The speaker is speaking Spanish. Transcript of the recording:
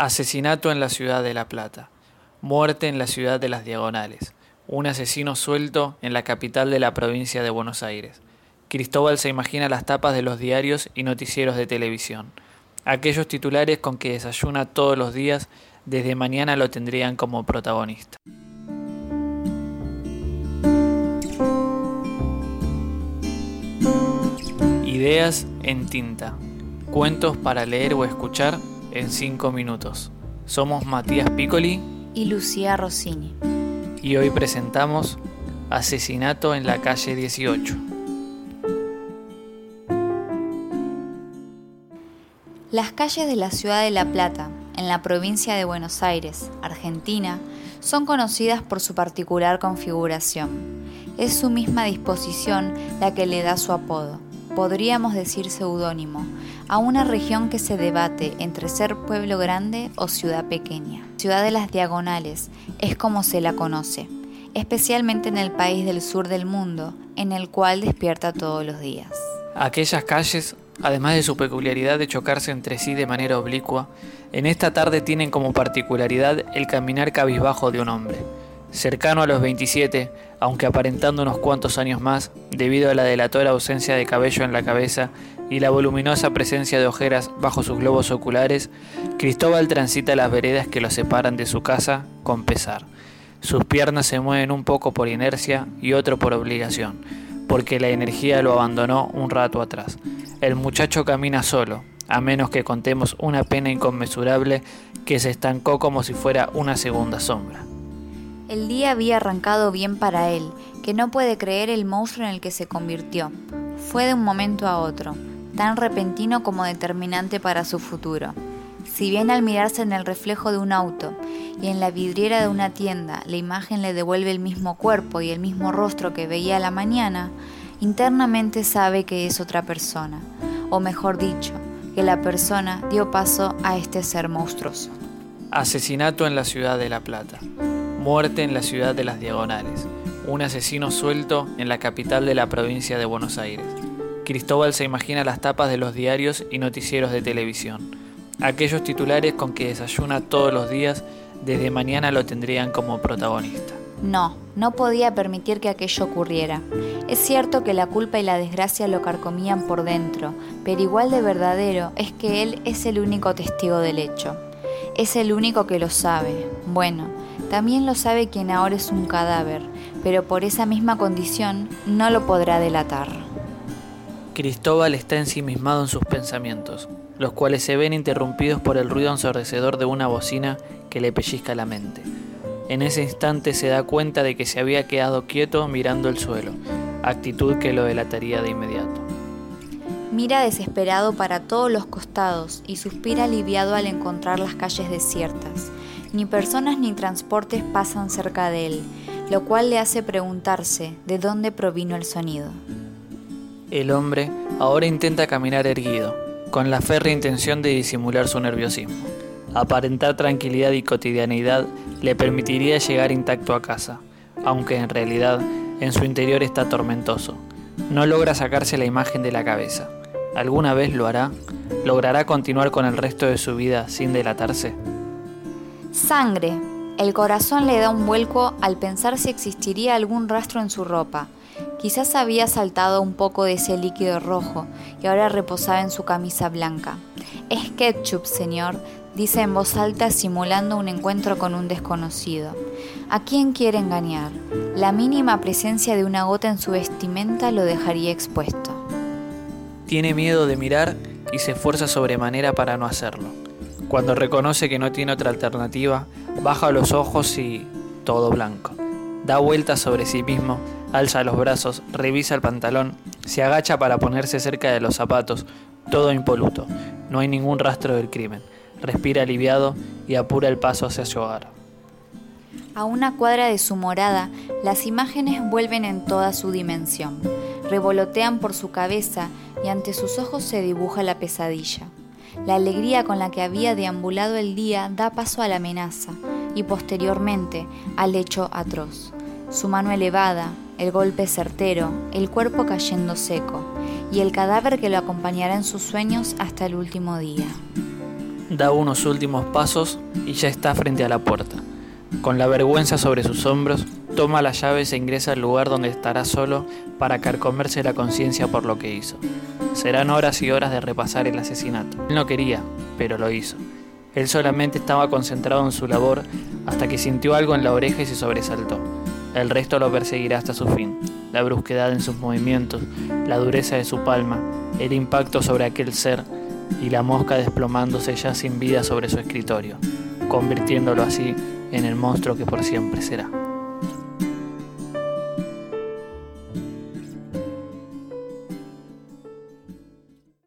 Asesinato en la ciudad de La Plata. Muerte en la ciudad de las Diagonales. Un asesino suelto en la capital de la provincia de Buenos Aires. Cristóbal se imagina las tapas de los diarios y noticieros de televisión. Aquellos titulares con que desayuna todos los días, desde mañana lo tendrían como protagonista. Ideas en tinta. Cuentos para leer o escuchar en 5 minutos. Somos Matías Piccoli y Lucía Rossini. Y hoy presentamos Asesinato en la calle 18. Las calles de la ciudad de La Plata, en la provincia de Buenos Aires, Argentina, son conocidas por su particular configuración. Es su misma disposición la que le da su apodo podríamos decir seudónimo, a una región que se debate entre ser pueblo grande o ciudad pequeña. Ciudad de las Diagonales es como se la conoce, especialmente en el país del sur del mundo, en el cual despierta todos los días. Aquellas calles, además de su peculiaridad de chocarse entre sí de manera oblicua, en esta tarde tienen como particularidad el caminar cabizbajo de un hombre cercano a los 27, aunque aparentando unos cuantos años más, debido a la delatora ausencia de cabello en la cabeza y la voluminosa presencia de ojeras bajo sus globos oculares, Cristóbal transita las veredas que lo separan de su casa con pesar. Sus piernas se mueven un poco por inercia y otro por obligación, porque la energía lo abandonó un rato atrás. El muchacho camina solo, a menos que contemos una pena inconmensurable que se estancó como si fuera una segunda sombra. El día había arrancado bien para él, que no puede creer el monstruo en el que se convirtió. Fue de un momento a otro, tan repentino como determinante para su futuro. Si bien al mirarse en el reflejo de un auto y en la vidriera de una tienda la imagen le devuelve el mismo cuerpo y el mismo rostro que veía la mañana, internamente sabe que es otra persona, o mejor dicho, que la persona dio paso a este ser monstruoso. Asesinato en la ciudad de La Plata. Muerte en la ciudad de las Diagonales. Un asesino suelto en la capital de la provincia de Buenos Aires. Cristóbal se imagina las tapas de los diarios y noticieros de televisión. Aquellos titulares con que desayuna todos los días, desde mañana lo tendrían como protagonista. No, no podía permitir que aquello ocurriera. Es cierto que la culpa y la desgracia lo carcomían por dentro, pero igual de verdadero es que él es el único testigo del hecho. Es el único que lo sabe. Bueno, también lo sabe quien ahora es un cadáver, pero por esa misma condición no lo podrá delatar. Cristóbal está ensimismado en sus pensamientos, los cuales se ven interrumpidos por el ruido ensordecedor de una bocina que le pellizca la mente. En ese instante se da cuenta de que se había quedado quieto mirando el suelo, actitud que lo delataría de inmediato. Mira desesperado para todos los costados y suspira aliviado al encontrar las calles desiertas ni personas ni transportes pasan cerca de él, lo cual le hace preguntarse de dónde provino el sonido. El hombre ahora intenta caminar erguido, con la férrea intención de disimular su nerviosismo. Aparentar tranquilidad y cotidianidad le permitiría llegar intacto a casa, aunque en realidad en su interior está tormentoso. No logra sacarse la imagen de la cabeza. ¿Alguna vez lo hará? ¿Logrará continuar con el resto de su vida sin delatarse? Sangre. El corazón le da un vuelco al pensar si existiría algún rastro en su ropa. Quizás había saltado un poco de ese líquido rojo y ahora reposaba en su camisa blanca. Es ketchup, señor, dice en voz alta simulando un encuentro con un desconocido. ¿A quién quiere engañar? La mínima presencia de una gota en su vestimenta lo dejaría expuesto. Tiene miedo de mirar y se esfuerza sobremanera para no hacerlo. Cuando reconoce que no tiene otra alternativa, baja los ojos y todo blanco. Da vueltas sobre sí mismo, alza los brazos, revisa el pantalón, se agacha para ponerse cerca de los zapatos, todo impoluto. No hay ningún rastro del crimen. Respira aliviado y apura el paso hacia su hogar. A una cuadra de su morada, las imágenes vuelven en toda su dimensión. Revolotean por su cabeza y ante sus ojos se dibuja la pesadilla. La alegría con la que había deambulado el día da paso a la amenaza y posteriormente al hecho atroz. Su mano elevada, el golpe certero, el cuerpo cayendo seco y el cadáver que lo acompañará en sus sueños hasta el último día. Da unos últimos pasos y ya está frente a la puerta. Con la vergüenza sobre sus hombros, toma las llaves e ingresa al lugar donde estará solo para carcomerse la conciencia por lo que hizo. Serán horas y horas de repasar el asesinato. Él no quería, pero lo hizo. Él solamente estaba concentrado en su labor hasta que sintió algo en la oreja y se sobresaltó. El resto lo perseguirá hasta su fin. La brusquedad en sus movimientos, la dureza de su palma, el impacto sobre aquel ser y la mosca desplomándose ya sin vida sobre su escritorio, convirtiéndolo así en el monstruo que por siempre será.